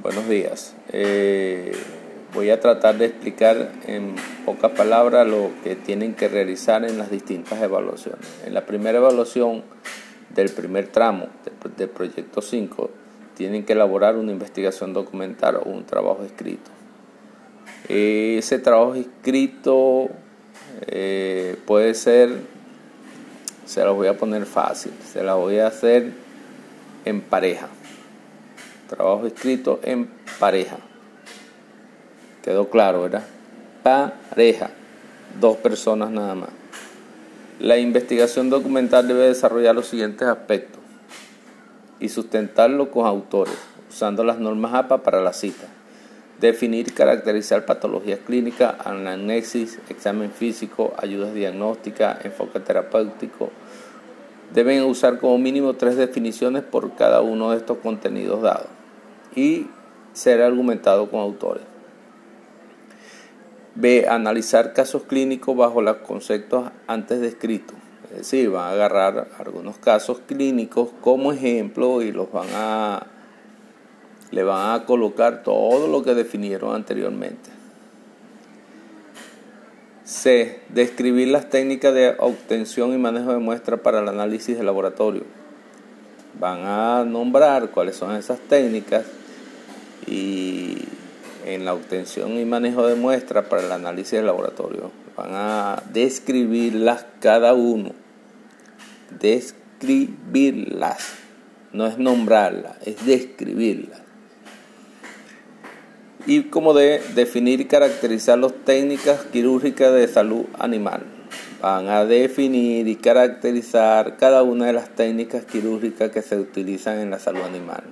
Buenos días. Eh, voy a tratar de explicar en pocas palabras lo que tienen que realizar en las distintas evaluaciones. En la primera evaluación del primer tramo del proyecto 5 tienen que elaborar una investigación documental o un trabajo escrito. Ese trabajo escrito eh, puede ser, se lo voy a poner fácil, se la voy a hacer en pareja Trabajo escrito en pareja. Quedó claro, ¿verdad? Pareja. Dos personas nada más. La investigación documental debe desarrollar los siguientes aspectos y sustentarlo con autores, usando las normas APA para la cita. Definir y caracterizar patologías clínicas, anamnesis, examen físico, ayudas diagnósticas, enfoque terapéutico, deben usar como mínimo tres definiciones por cada uno de estos contenidos dados y ser argumentado con autores. B. Analizar casos clínicos bajo los conceptos antes descritos. Es decir, van a agarrar algunos casos clínicos como ejemplo y los van a le van a colocar todo lo que definieron anteriormente. C. Describir las técnicas de obtención y manejo de muestras para el análisis de laboratorio. Van a nombrar cuáles son esas técnicas y en la obtención y manejo de muestras para el análisis de laboratorio. Van a describirlas cada uno. Describirlas. No es nombrarlas, es describirlas y como de definir y caracterizar las técnicas quirúrgicas de salud animal. Van a definir y caracterizar cada una de las técnicas quirúrgicas que se utilizan en la salud animal.